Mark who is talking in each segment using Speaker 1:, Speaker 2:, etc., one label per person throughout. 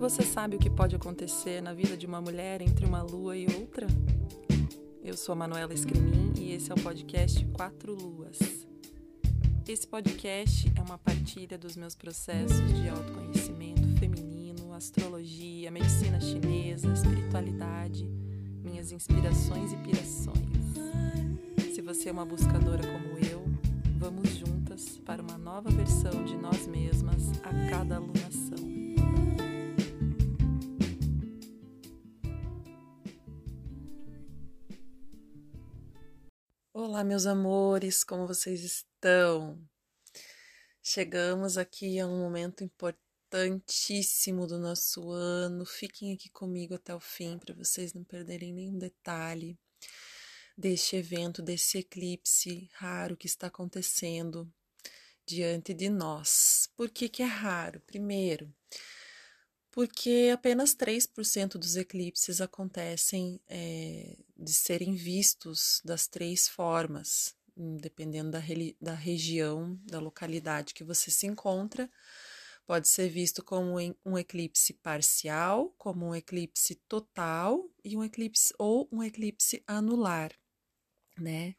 Speaker 1: Você sabe o que pode acontecer na vida de uma mulher entre uma lua e outra? Eu sou a Manuela Escrimin e esse é o podcast Quatro Luas. Esse podcast é uma partilha dos meus processos de autoconhecimento feminino, astrologia, medicina chinesa, espiritualidade, minhas inspirações e pirações. Se você é uma buscadora como eu, vamos juntas para uma nova versão de nós mesmas a cada alunação. Olá, meus amores, como vocês estão? Chegamos aqui a um momento importantíssimo do nosso ano. Fiquem aqui comigo até o fim para vocês não perderem nenhum detalhe deste evento, desse eclipse raro que está acontecendo diante de nós. Por que, que é raro? Primeiro, porque apenas 3% dos eclipses acontecem é, de serem vistos das três formas, dependendo da, da região, da localidade que você se encontra. Pode ser visto como um eclipse parcial, como um eclipse total e um eclipse ou um eclipse anular, né?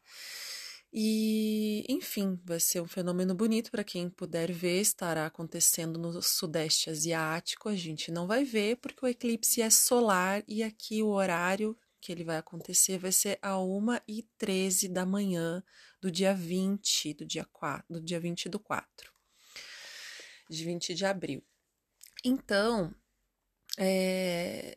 Speaker 1: E, enfim, vai ser um fenômeno bonito para quem puder ver, estará acontecendo no Sudeste Asiático. A gente não vai ver porque o eclipse é solar e aqui o horário que ele vai acontecer vai ser a 1h13 da manhã do dia 20, do dia 4, do dia 20 do 4, de 20 de abril. Então, é,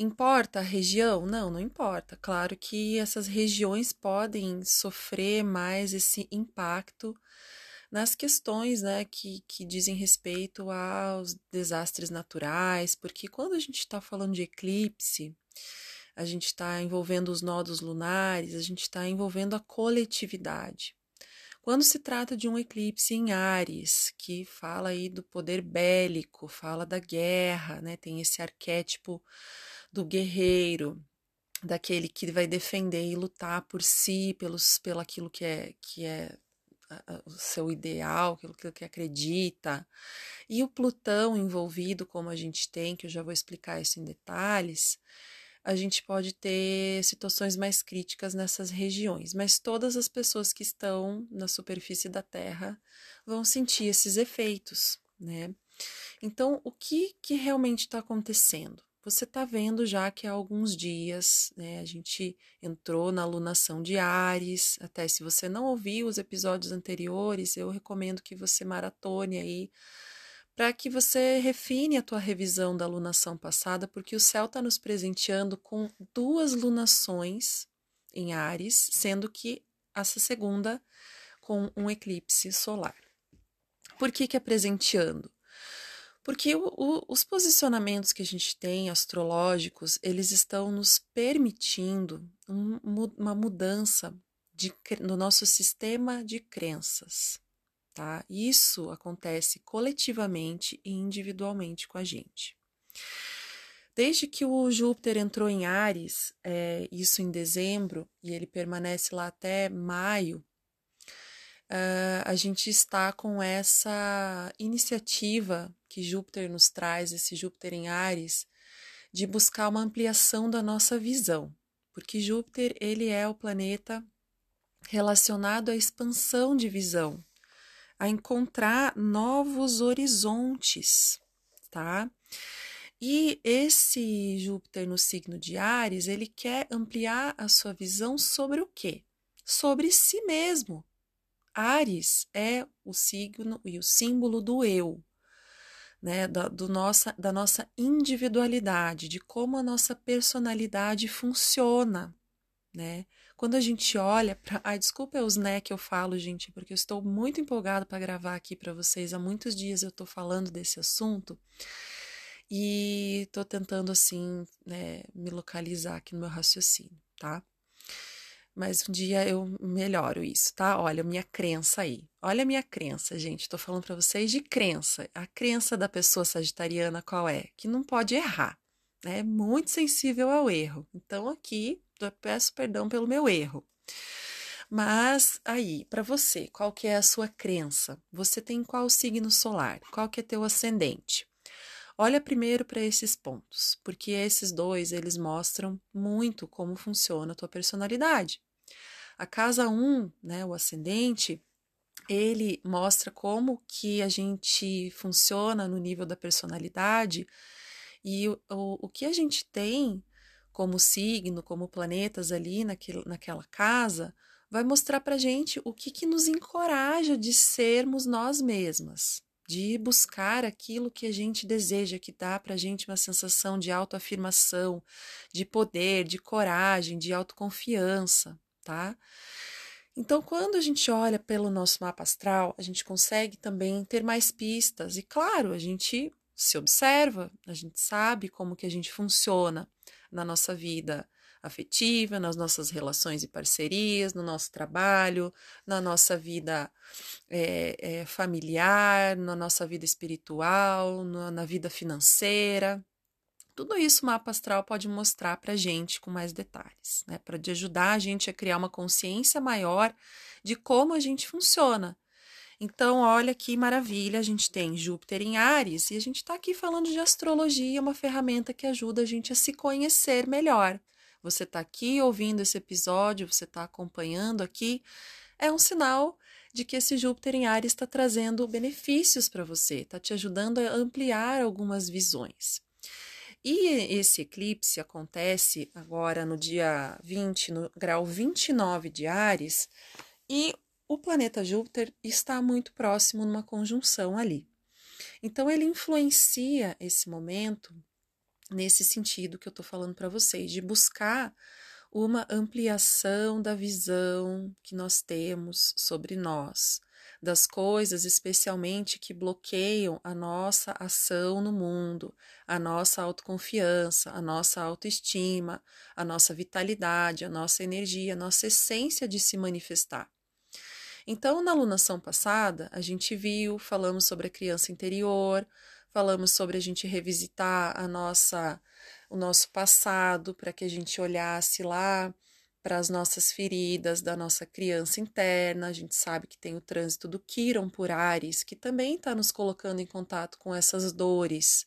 Speaker 1: Importa a região? Não, não importa. Claro que essas regiões podem sofrer mais esse impacto nas questões né, que, que dizem respeito aos desastres naturais, porque quando a gente está falando de eclipse, a gente está envolvendo os nodos lunares, a gente está envolvendo a coletividade. Quando se trata de um eclipse em Ares, que fala aí do poder bélico, fala da guerra, né, tem esse arquétipo do guerreiro, daquele que vai defender e lutar por si, pelos, pelo aquilo que é, que é o seu ideal, aquilo que acredita. E o Plutão envolvido, como a gente tem, que eu já vou explicar isso em detalhes, a gente pode ter situações mais críticas nessas regiões, mas todas as pessoas que estão na superfície da Terra vão sentir esses efeitos, né? Então, o que, que realmente está acontecendo? você está vendo já que há alguns dias né, a gente entrou na alunação de Ares. Até se você não ouviu os episódios anteriores, eu recomendo que você maratone aí para que você refine a tua revisão da alunação passada, porque o céu está nos presenteando com duas lunações em Ares, sendo que essa segunda com um eclipse solar. Por que, que é presenteando? Porque o, o, os posicionamentos que a gente tem astrológicos, eles estão nos permitindo um, uma mudança de, no nosso sistema de crenças. Tá? Isso acontece coletivamente e individualmente com a gente. Desde que o Júpiter entrou em Ares, é, isso em dezembro, e ele permanece lá até maio, uh, a gente está com essa iniciativa que Júpiter nos traz, esse Júpiter em Ares, de buscar uma ampliação da nossa visão, porque Júpiter ele é o planeta relacionado à expansão de visão, a encontrar novos horizontes, tá? E esse Júpiter no signo de Ares, ele quer ampliar a sua visão sobre o quê? Sobre si mesmo, Ares é o signo e o símbolo do eu, né, da, do nossa, da nossa individualidade, de como a nossa personalidade funciona, né? Quando a gente olha para, ai, desculpa os né que eu falo, gente, porque eu estou muito empolgada para gravar aqui para vocês. Há muitos dias eu estou falando desse assunto e estou tentando assim, né, me localizar aqui no meu raciocínio, tá? mas um dia eu melhoro isso, tá? Olha minha crença aí. Olha minha crença, gente. Estou falando para vocês de crença. A crença da pessoa sagitariana qual é? Que não pode errar. Né? É muito sensível ao erro. Então aqui peço perdão pelo meu erro. Mas aí, para você, qual que é a sua crença? Você tem qual signo solar? Qual que é teu ascendente? Olha primeiro para esses pontos, porque esses dois eles mostram muito como funciona a tua personalidade. A casa 1, um, né, o ascendente, ele mostra como que a gente funciona no nível da personalidade e o, o, o que a gente tem como signo, como planetas ali naquela casa, vai mostrar para gente o que, que nos encoraja de sermos nós mesmas, de buscar aquilo que a gente deseja, que dá para a gente uma sensação de autoafirmação, de poder, de coragem, de autoconfiança, tá? Então, quando a gente olha pelo nosso mapa astral, a gente consegue também ter mais pistas. E claro, a gente se observa, a gente sabe como que a gente funciona na nossa vida afetiva, nas nossas relações e parcerias, no nosso trabalho, na nossa vida é, é, familiar, na nossa vida espiritual, na, na vida financeira. Tudo isso o mapa astral pode mostrar para a gente com mais detalhes, né? Para ajudar a gente a criar uma consciência maior de como a gente funciona. Então, olha que maravilha, a gente tem Júpiter em Ares e a gente está aqui falando de astrologia, uma ferramenta que ajuda a gente a se conhecer melhor. Você está aqui ouvindo esse episódio, você está acompanhando aqui, é um sinal de que esse Júpiter em Ares está trazendo benefícios para você, está te ajudando a ampliar algumas visões. E esse eclipse acontece agora no dia 20, no grau 29 de Ares, e o planeta Júpiter está muito próximo numa conjunção ali. Então, ele influencia esse momento nesse sentido que eu estou falando para vocês, de buscar uma ampliação da visão que nós temos sobre nós, das coisas especialmente que bloqueiam a nossa ação no mundo, a nossa autoconfiança, a nossa autoestima, a nossa vitalidade, a nossa energia, a nossa essência de se manifestar. Então, na alunação passada, a gente viu, falamos sobre a criança interior, falamos sobre a gente revisitar a nossa o nosso passado para que a gente olhasse lá para as nossas feridas da nossa criança interna. A gente sabe que tem o trânsito do Quiron por Ares, que também está nos colocando em contato com essas dores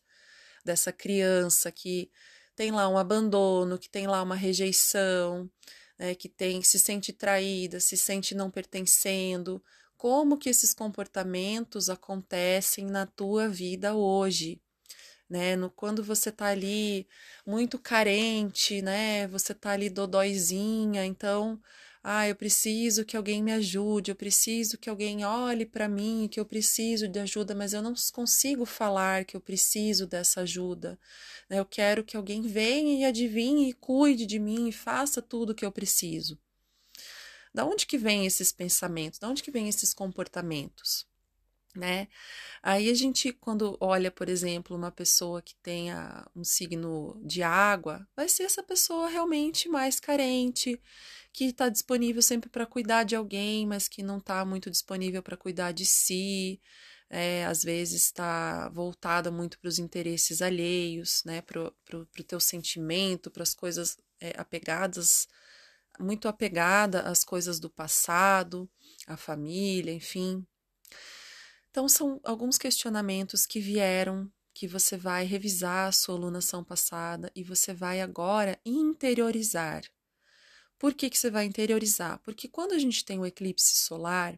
Speaker 1: dessa criança que tem lá um abandono, que tem lá uma rejeição, né, que tem se sente traída, se sente não pertencendo. Como que esses comportamentos acontecem na tua vida hoje? né? No, quando você tá ali muito carente, né? Você tá ali dodóizinha, então, ah, eu preciso que alguém me ajude, eu preciso que alguém olhe para mim, que eu preciso de ajuda, mas eu não consigo falar que eu preciso dessa ajuda. Né? Eu quero que alguém venha e adivinhe e cuide de mim e faça tudo o que eu preciso. Da onde que vem esses pensamentos? Da onde que vem esses comportamentos? Né? Aí a gente, quando olha, por exemplo, uma pessoa que tenha um signo de água, vai ser essa pessoa realmente mais carente, que está disponível sempre para cuidar de alguém, mas que não está muito disponível para cuidar de si. É, às vezes está voltada muito para os interesses alheios, né, para o teu sentimento, para as coisas é, apegadas, muito apegada às coisas do passado, à família, enfim, então, são alguns questionamentos que vieram, que você vai revisar a sua alunação passada e você vai agora interiorizar. Por que, que você vai interiorizar? Porque quando a gente tem o eclipse solar,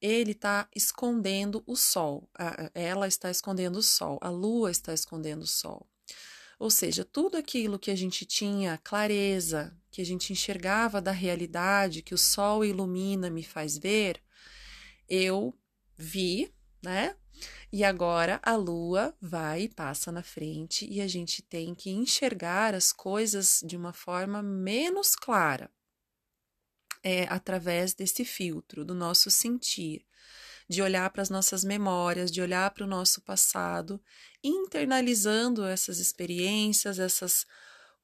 Speaker 1: ele está escondendo o Sol, ela está escondendo o Sol, a Lua está escondendo o Sol. Ou seja, tudo aquilo que a gente tinha clareza, que a gente enxergava da realidade, que o Sol ilumina, me faz ver, eu vi, né? E agora a lua vai e passa na frente e a gente tem que enxergar as coisas de uma forma menos clara. É através desse filtro do nosso sentir, de olhar para as nossas memórias, de olhar para o nosso passado, internalizando essas experiências, essas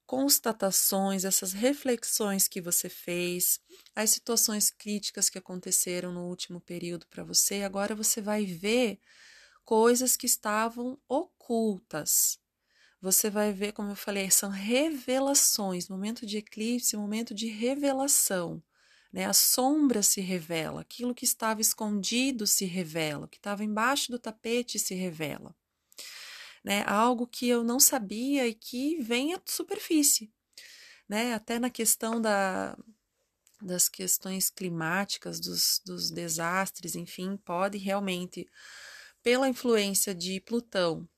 Speaker 1: constatações, essas reflexões que você fez, as situações críticas que aconteceram no último período para você, agora você vai ver coisas que estavam ocultas. Você vai ver, como eu falei, são revelações, momento de eclipse, momento de revelação. Né? A sombra se revela, aquilo que estava escondido se revela, o que estava embaixo do tapete se revela. Né? Algo que eu não sabia e que vem à superfície, né? Até na questão da, das questões climáticas, dos, dos desastres, enfim, pode realmente, pela influência de Plutão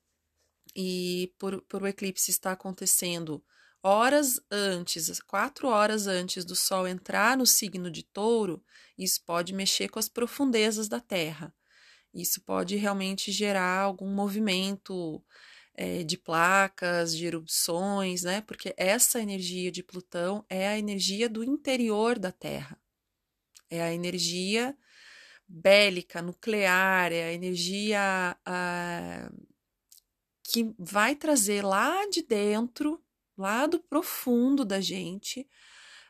Speaker 1: e por, por o eclipse estar acontecendo horas antes, quatro horas antes do Sol entrar no signo de Touro, isso pode mexer com as profundezas da Terra. Isso pode realmente gerar algum movimento é, de placas, de erupções, né? Porque essa energia de Plutão é a energia do interior da Terra. É a energia bélica, nuclear, é a energia a, que vai trazer lá de dentro, lá do profundo da gente,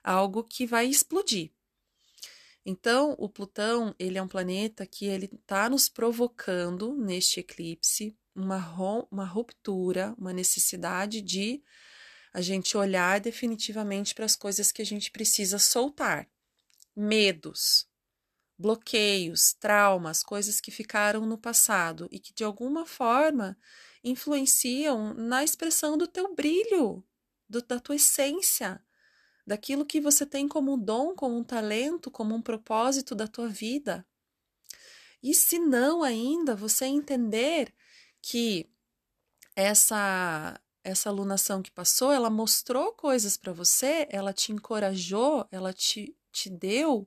Speaker 1: algo que vai explodir. Então, o Plutão, ele é um planeta que ele está nos provocando neste eclipse uma, uma ruptura, uma necessidade de a gente olhar definitivamente para as coisas que a gente precisa soltar. Medos, bloqueios, traumas, coisas que ficaram no passado e que de alguma forma influenciam na expressão do teu brilho, do, da tua essência, daquilo que você tem como um dom, como um talento, como um propósito da tua vida. E se não ainda, você entender que essa essa alunação que passou, ela mostrou coisas para você, ela te encorajou, ela te, te deu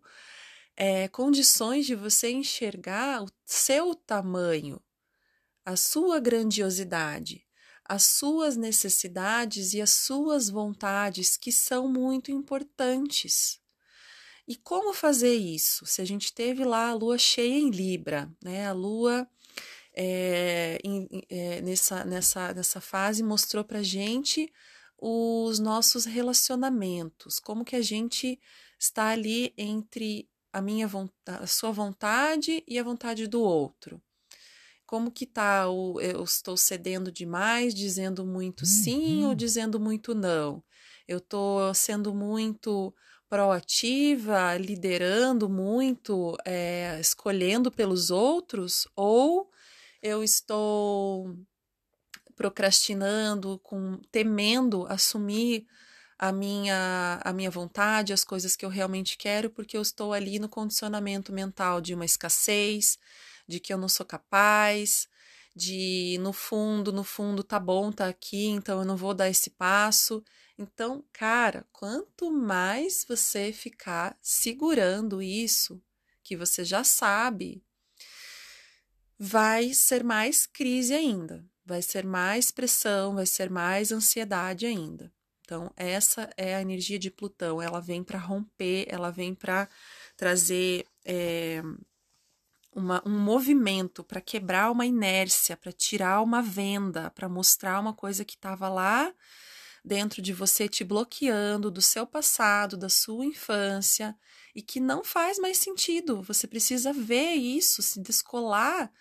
Speaker 1: é, condições de você enxergar o seu tamanho, a sua grandiosidade, as suas necessidades e as suas vontades que são muito importantes. E como fazer isso? Se a gente teve lá a lua cheia em Libra, né? A lua é, em, é, nessa, nessa, nessa fase mostrou para gente os nossos relacionamentos, como que a gente está ali entre a minha a sua vontade e a vontade do outro como que tá o eu estou cedendo demais, dizendo muito sim ou uhum. dizendo muito não? Eu estou sendo muito proativa, liderando muito, é, escolhendo pelos outros, ou eu estou procrastinando, com temendo assumir a minha a minha vontade, as coisas que eu realmente quero, porque eu estou ali no condicionamento mental de uma escassez, de que eu não sou capaz, de no fundo, no fundo tá bom, tá aqui, então eu não vou dar esse passo. Então, cara, quanto mais você ficar segurando isso, que você já sabe, vai ser mais crise ainda, vai ser mais pressão, vai ser mais ansiedade ainda. Então, essa é a energia de Plutão, ela vem para romper, ela vem para trazer é, uma, um movimento para quebrar uma inércia, para tirar uma venda, para mostrar uma coisa que estava lá dentro de você te bloqueando do seu passado, da sua infância e que não faz mais sentido. Você precisa ver isso, se descolar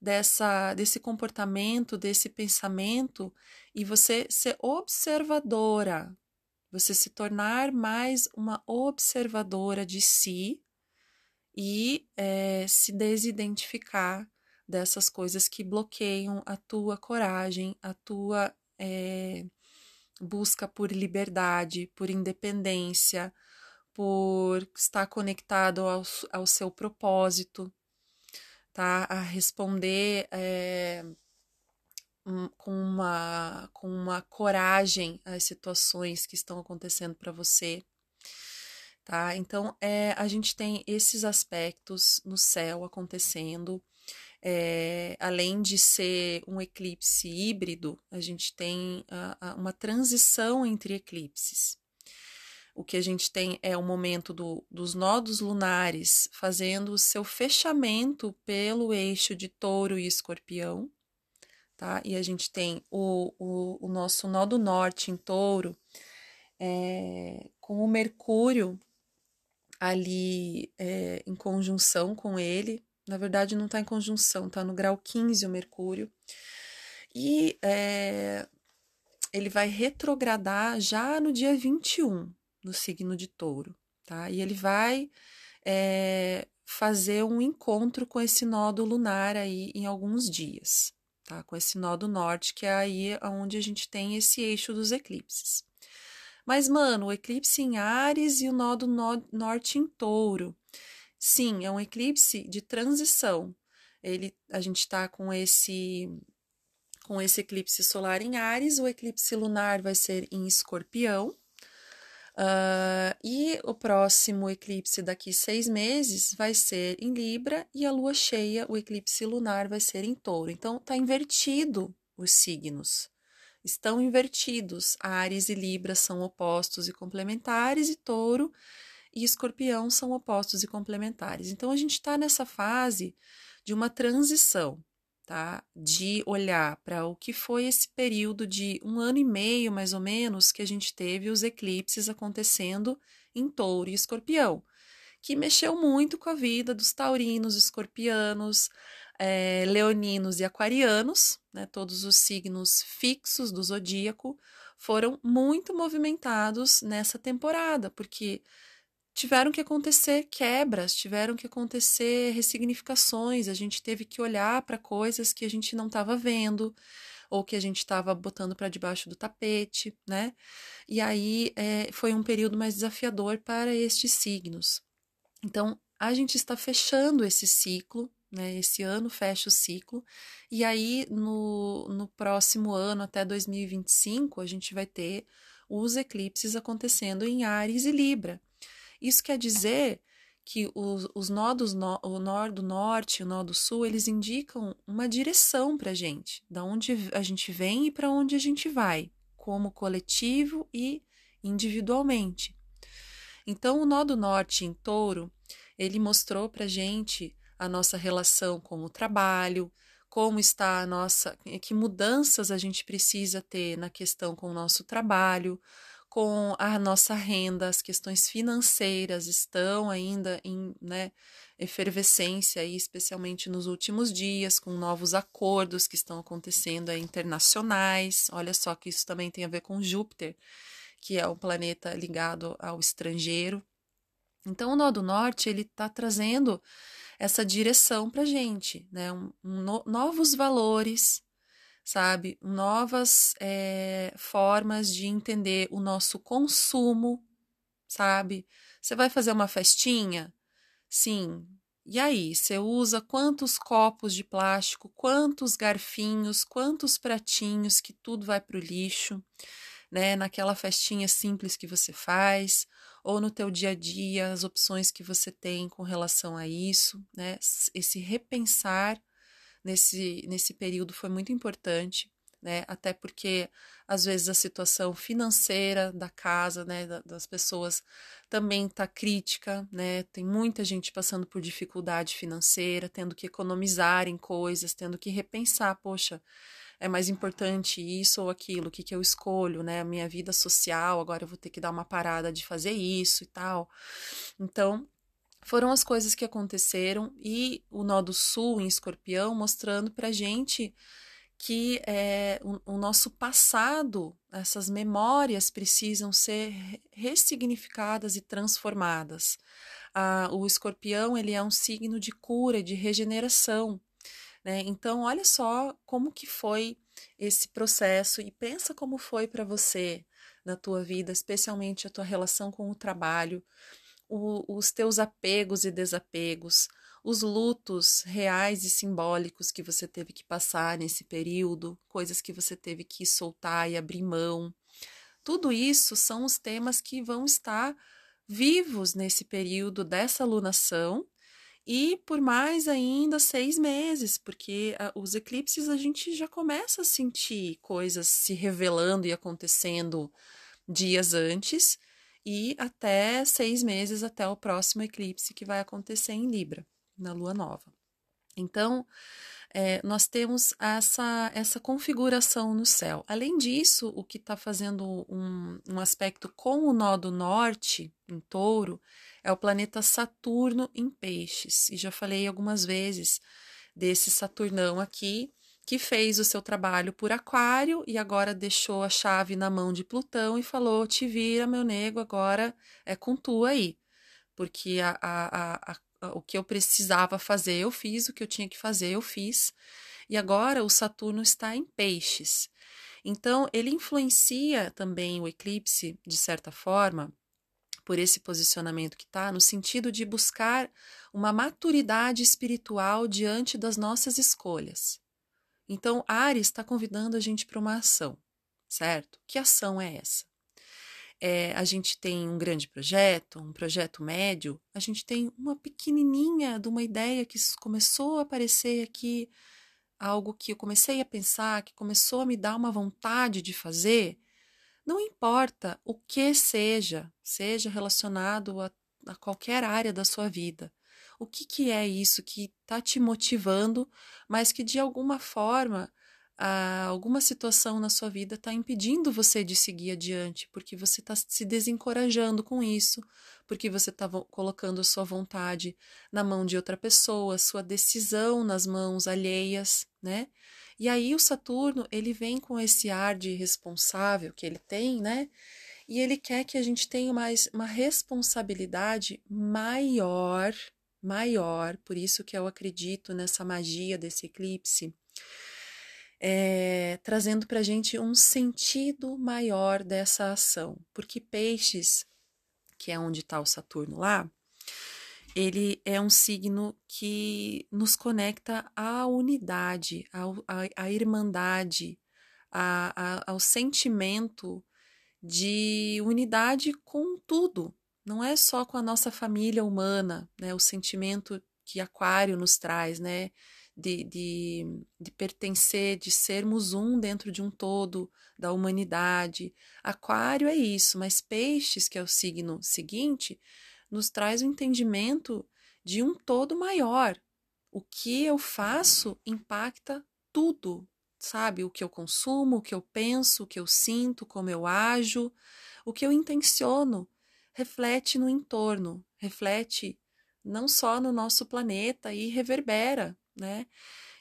Speaker 1: dessa desse comportamento, desse pensamento e você ser observadora, você se tornar mais uma observadora de si e é, se desidentificar dessas coisas que bloqueiam a tua coragem, a tua é, busca por liberdade, por independência, por estar conectado ao, ao seu propósito, tá? A responder é, com, uma, com uma coragem às situações que estão acontecendo para você tá? Então, é, a gente tem esses aspectos no céu acontecendo. É, além de ser um eclipse híbrido, a gente tem a, a, uma transição entre eclipses. O que a gente tem é o momento do, dos nodos lunares fazendo o seu fechamento pelo eixo de touro e escorpião, tá? E a gente tem o, o, o nosso nó do norte em touro é, com o Mercúrio ali é, em conjunção com ele. Na verdade, não está em conjunção, está no grau 15 o Mercúrio. E é, ele vai retrogradar já no dia 21, no signo de touro, tá? E ele vai é, fazer um encontro com esse nódo lunar aí em alguns dias, tá? Com esse nó do norte, que é aí onde a gente tem esse eixo dos eclipses. Mas, mano, o eclipse em Ares e o nó do no norte em touro. Sim, é um eclipse de transição. Ele, a gente está com esse com esse eclipse solar em Ares, o eclipse lunar vai ser em Escorpião, Uh, e o próximo eclipse daqui seis meses vai ser em Libra e a lua cheia, o eclipse lunar, vai ser em Touro. Então, está invertido os signos. Estão invertidos. Ares e Libra são opostos e complementares, e Touro e Escorpião são opostos e complementares. Então, a gente está nessa fase de uma transição tá? De olhar para o que foi esse período de um ano e meio, mais ou menos, que a gente teve os eclipses acontecendo em touro e escorpião, que mexeu muito com a vida dos taurinos, escorpianos, é, leoninos e aquarianos, né? Todos os signos fixos do zodíaco foram muito movimentados nessa temporada, porque tiveram que acontecer quebras, tiveram que acontecer ressignificações, a gente teve que olhar para coisas que a gente não estava vendo ou que a gente estava botando para debaixo do tapete, né? E aí é, foi um período mais desafiador para estes signos. Então, a gente está fechando esse ciclo, né? Esse ano fecha o ciclo, e aí no, no próximo ano, até 2025, a gente vai ter os eclipses acontecendo em Ares e Libra. Isso quer dizer que os, os nodos, no, o nó do norte e o nó do sul, eles indicam uma direção para a gente, da onde a gente vem e para onde a gente vai, como coletivo e individualmente. Então, o nó do norte em touro, ele mostrou para a gente a nossa relação com o trabalho, como está a nossa, que mudanças a gente precisa ter na questão com o nosso trabalho, com a nossa renda, as questões financeiras estão ainda em né, efervescência, aí, especialmente nos últimos dias, com novos acordos que estão acontecendo aí, internacionais. Olha só que isso também tem a ver com Júpiter, que é o planeta ligado ao estrangeiro. Então, o Nó do Norte ele está trazendo essa direção para gente, né? Um, no, novos valores, sabe? Novas é, formas de entender o nosso consumo, sabe? Você vai fazer uma festinha? Sim. E aí, você usa quantos copos de plástico, quantos garfinhos, quantos pratinhos que tudo vai para o lixo, né? Naquela festinha simples que você faz, ou no teu dia a dia, as opções que você tem com relação a isso, né? Esse repensar nesse, nesse período foi muito importante, né? Até porque às vezes a situação financeira da casa, né, das pessoas também está crítica, né? Tem muita gente passando por dificuldade financeira, tendo que economizar em coisas, tendo que repensar, poxa, é mais importante isso ou aquilo, o que, que eu escolho, né? A minha vida social, agora eu vou ter que dar uma parada de fazer isso e tal. Então, foram as coisas que aconteceram e o nó do sul em escorpião mostrando para gente que é, o, o, nosso passado, essas memórias precisam ser ressignificadas e transformadas. Ah, o escorpião ele é um signo de cura, de regeneração. Né? Então, olha só como que foi esse processo e pensa como foi para você na tua vida, especialmente a tua relação com o trabalho, o, os teus apegos e desapegos, os lutos reais e simbólicos que você teve que passar nesse período, coisas que você teve que soltar e abrir mão. Tudo isso são os temas que vão estar vivos nesse período dessa lunação e por mais ainda seis meses, porque a, os eclipses a gente já começa a sentir coisas se revelando e acontecendo dias antes e até seis meses até o próximo eclipse que vai acontecer em Libra, na lua nova. Então, é, nós temos essa, essa configuração no céu. Além disso, o que está fazendo um, um aspecto com o nó do norte, em touro, é o planeta Saturno em peixes. E já falei algumas vezes desse Saturnão aqui, que fez o seu trabalho por Aquário e agora deixou a chave na mão de Plutão e falou: te vira, meu nego, agora é com tu aí. Porque a, a, a, o que eu precisava fazer, eu fiz, o que eu tinha que fazer, eu fiz. e agora o Saturno está em Peixes. Então, ele influencia também o eclipse, de certa forma, por esse posicionamento que está, no sentido de buscar uma maturidade espiritual diante das nossas escolhas. Então, Ares está convidando a gente para uma ação, certo? Que ação é essa? É, a gente tem um grande projeto, um projeto médio, a gente tem uma pequenininha de uma ideia que começou a aparecer aqui algo que eu comecei a pensar, que começou a me dar uma vontade de fazer, não importa o que seja, seja relacionado a, a qualquer área da sua vida. O que, que é isso que está te motivando, mas que de alguma forma ah, alguma situação na sua vida está impedindo você de seguir adiante, porque você está se desencorajando com isso, porque você está colocando a sua vontade na mão de outra pessoa, sua decisão nas mãos alheias, né? E aí o Saturno, ele vem com esse ar de responsável que ele tem, né? E ele quer que a gente tenha mais uma responsabilidade maior, maior, por isso que eu acredito nessa magia desse eclipse é, trazendo para a gente um sentido maior dessa ação. Porque peixes, que é onde está o Saturno lá, ele é um signo que nos conecta à unidade, à, à irmandade, à, à, ao sentimento de unidade com tudo. Não é só com a nossa família humana, né? O sentimento que Aquário nos traz, né? De, de, de pertencer, de sermos um dentro de um todo da humanidade. Aquário é isso, mas Peixes, que é o signo seguinte, nos traz o entendimento de um todo maior. O que eu faço impacta tudo, sabe? O que eu consumo, o que eu penso, o que eu sinto, como eu ajo, o que eu intenciono, reflete no entorno, reflete não só no nosso planeta e reverbera né?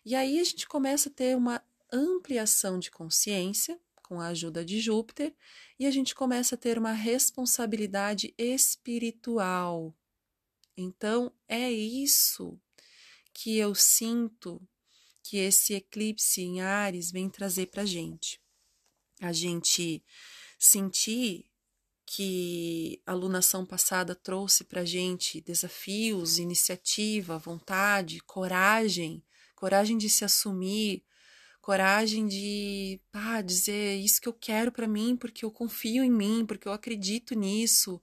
Speaker 1: E aí a gente começa a ter uma ampliação de consciência com a ajuda de Júpiter e a gente começa a ter uma responsabilidade espiritual. Então é isso que eu sinto que esse eclipse em Ares vem trazer para gente. A gente sentir que a alunação passada trouxe para gente desafios, iniciativa, vontade, coragem, coragem de se assumir, coragem de ah, dizer isso que eu quero para mim porque eu confio em mim, porque eu acredito nisso,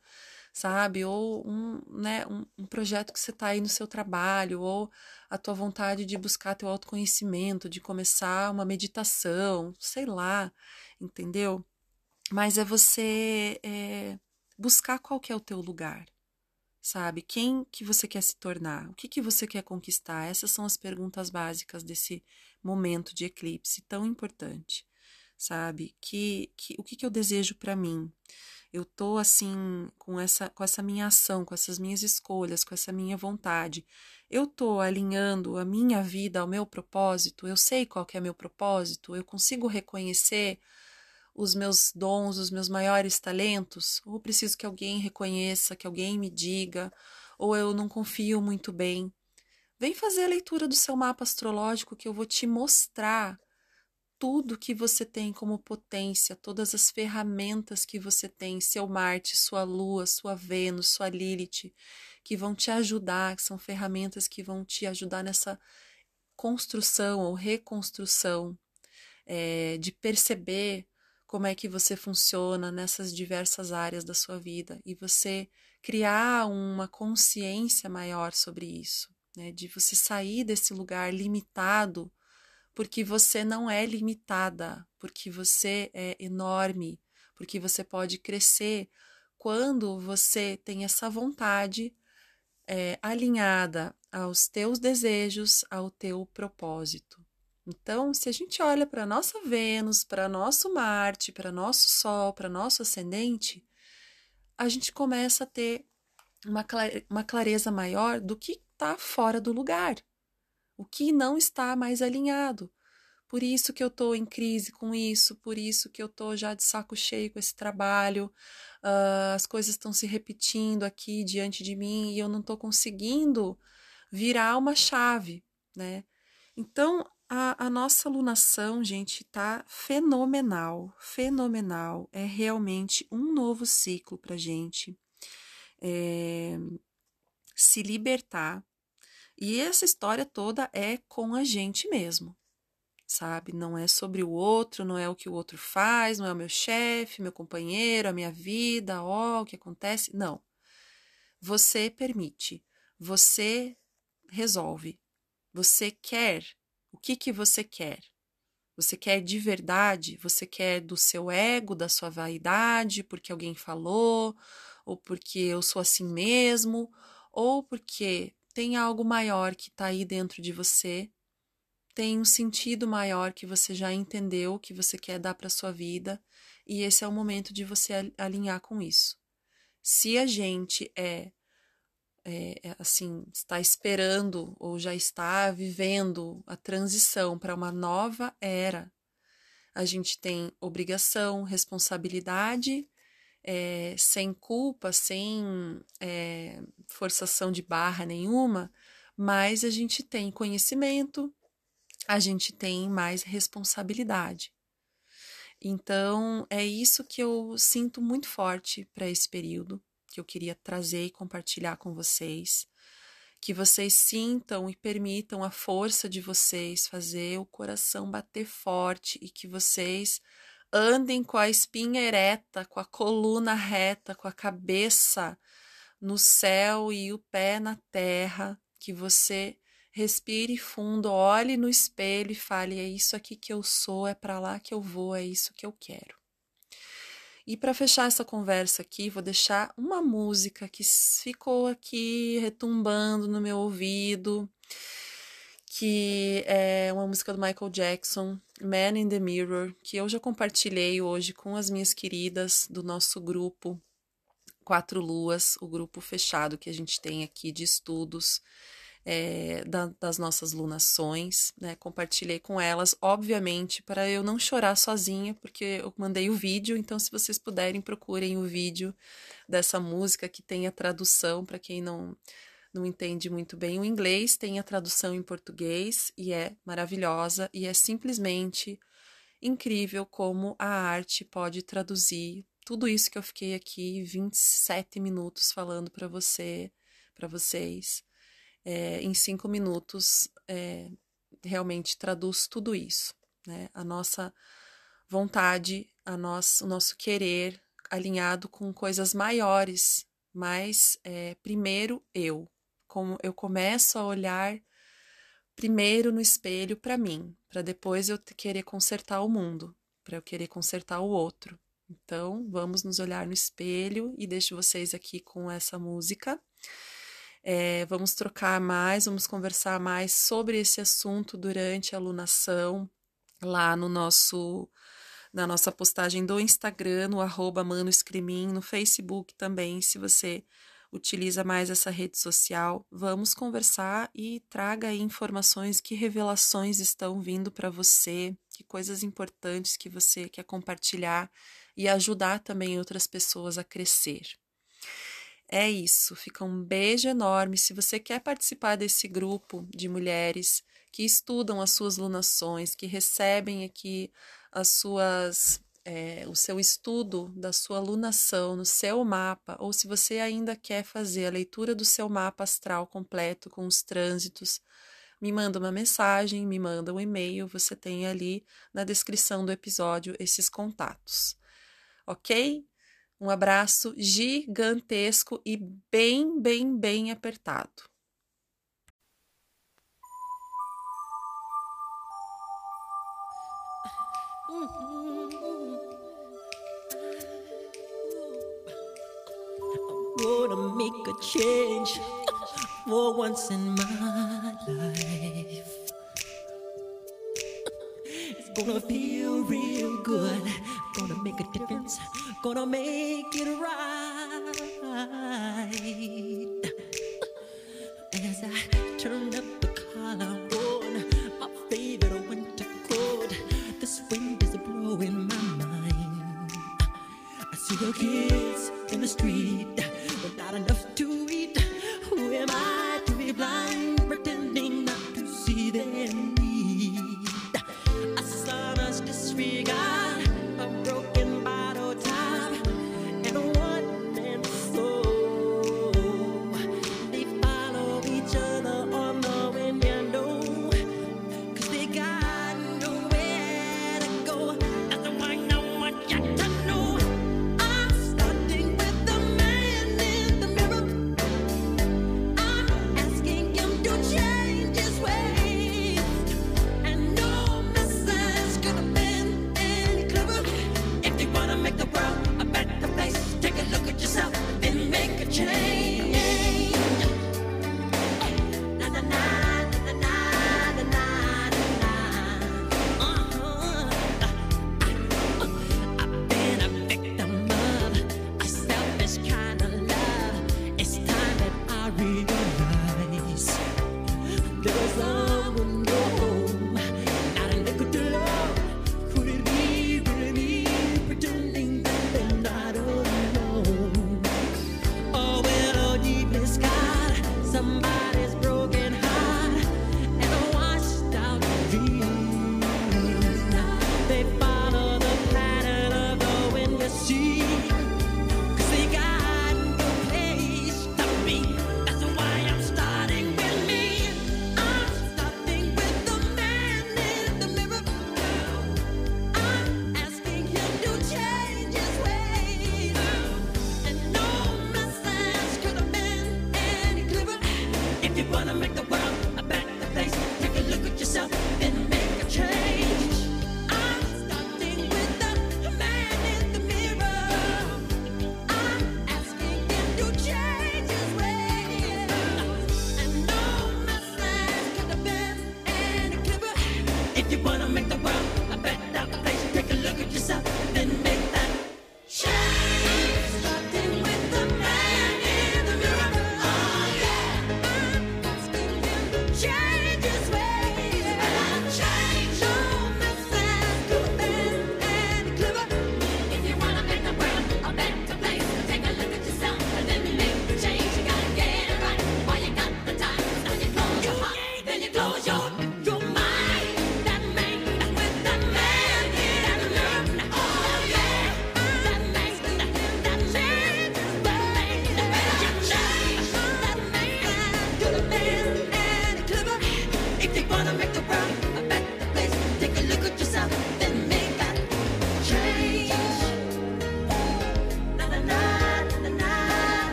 Speaker 1: sabe? Ou um, né, um, um projeto que você está aí no seu trabalho, ou a tua vontade de buscar teu autoconhecimento, de começar uma meditação, sei lá, entendeu? Mas é você é, buscar qual que é o teu lugar, sabe? Quem que você quer se tornar? O que que você quer conquistar? Essas são as perguntas básicas desse momento de eclipse tão importante, sabe? Que, que o que que eu desejo para mim? Eu tô assim com essa com essa minha ação, com essas minhas escolhas, com essa minha vontade. Eu tô alinhando a minha vida ao meu propósito. Eu sei qual que é meu propósito. Eu consigo reconhecer os meus dons, os meus maiores talentos, ou preciso que alguém reconheça, que alguém me diga, ou eu não confio muito bem. Vem fazer a leitura do seu mapa astrológico que eu vou te mostrar tudo que você tem como potência, todas as ferramentas que você tem, seu Marte, sua Lua, sua Vênus, sua Lilith, que vão te ajudar, que são ferramentas que vão te ajudar nessa construção ou reconstrução, é, de perceber como é que você funciona nessas diversas áreas da sua vida e você criar uma consciência maior sobre isso, né? de você sair desse lugar limitado, porque você não é limitada, porque você é enorme, porque você pode crescer quando você tem essa vontade é, alinhada aos teus desejos, ao teu propósito. Então, se a gente olha para nossa Vênus, para nosso Marte, para nosso Sol, para nosso ascendente, a gente começa a ter uma, uma clareza maior do que está fora do lugar, o que não está mais alinhado. Por isso que eu estou em crise com isso, por isso que eu estou já de saco cheio com esse trabalho, uh, as coisas estão se repetindo aqui diante de mim e eu não estou conseguindo virar uma chave, né? Então, a, a nossa alunação, gente, tá fenomenal, fenomenal. É realmente um novo ciclo pra gente é, se libertar. E essa história toda é com a gente mesmo, sabe? Não é sobre o outro, não é o que o outro faz, não é o meu chefe, meu companheiro, a minha vida, ó, o que acontece. Não. Você permite, você resolve, você quer o que, que você quer? Você quer de verdade? Você quer do seu ego, da sua vaidade, porque alguém falou, ou porque eu sou assim mesmo, ou porque tem algo maior que está aí dentro de você, tem um sentido maior que você já entendeu que você quer dar para sua vida, e esse é o momento de você alinhar com isso. Se a gente é é, é, assim, está esperando ou já está vivendo a transição para uma nova era. A gente tem obrigação, responsabilidade, é, sem culpa, sem é, forçação de barra nenhuma, mas a gente tem conhecimento, a gente tem mais responsabilidade. Então, é isso que eu sinto muito forte para esse período que eu queria trazer e compartilhar com vocês. Que vocês sintam e permitam a força de vocês fazer o coração bater forte e que vocês andem com a espinha ereta, com a coluna reta, com a cabeça no céu e o pé na terra, que você respire fundo, olhe no espelho e fale: é isso aqui que eu sou, é para lá que eu vou, é isso que eu quero. E para fechar essa conversa aqui, vou deixar uma música que ficou aqui retumbando no meu ouvido, que é uma música do Michael Jackson, Man in the Mirror, que eu já compartilhei hoje com as minhas queridas do nosso grupo Quatro Luas, o grupo fechado que a gente tem aqui de estudos é, da, das nossas lunações, né? Compartilhei com elas, obviamente, para eu não chorar sozinha, porque eu mandei o vídeo, então se vocês puderem, procurem o vídeo dessa música que tem a tradução para quem não não entende muito bem o inglês, tem a tradução em português e é maravilhosa e é simplesmente incrível como a arte pode traduzir tudo isso que eu fiquei aqui 27 minutos falando para você, para vocês é, em cinco minutos é, realmente traduz tudo isso. Né? A nossa vontade, a nossa, o nosso querer alinhado com coisas maiores, mas é, primeiro eu. Como eu começo a olhar primeiro no espelho para mim, para depois eu querer consertar o mundo, para eu querer consertar o outro. Então, vamos nos olhar no espelho e deixo vocês aqui com essa música. É, vamos trocar mais, vamos conversar mais sobre esse assunto durante a alunação lá no nosso na nossa postagem do Instagram, no arroba Mano no Facebook também, se você utiliza mais essa rede social. Vamos conversar e traga aí informações, que revelações estão vindo para você, que coisas importantes que você quer compartilhar e ajudar também outras pessoas a crescer. É isso, fica um beijo enorme. Se você quer participar desse grupo de mulheres que estudam as suas lunações, que recebem aqui as suas é, o seu estudo da sua lunação no seu mapa, ou se você ainda quer fazer a leitura do seu mapa astral completo com os trânsitos, me manda uma mensagem, me manda um e-mail, você tem ali na descrição do episódio esses contatos. Ok? Um abraço gigantesco e bem, bem, bem apertado. gonna make a change for once in my life. It's gonna feel real good, gonna make a difference gonna make it right. As I turn up the collar on my favorite winter coat, this wind is blowing my mind. I see the kids in the street, but not enough to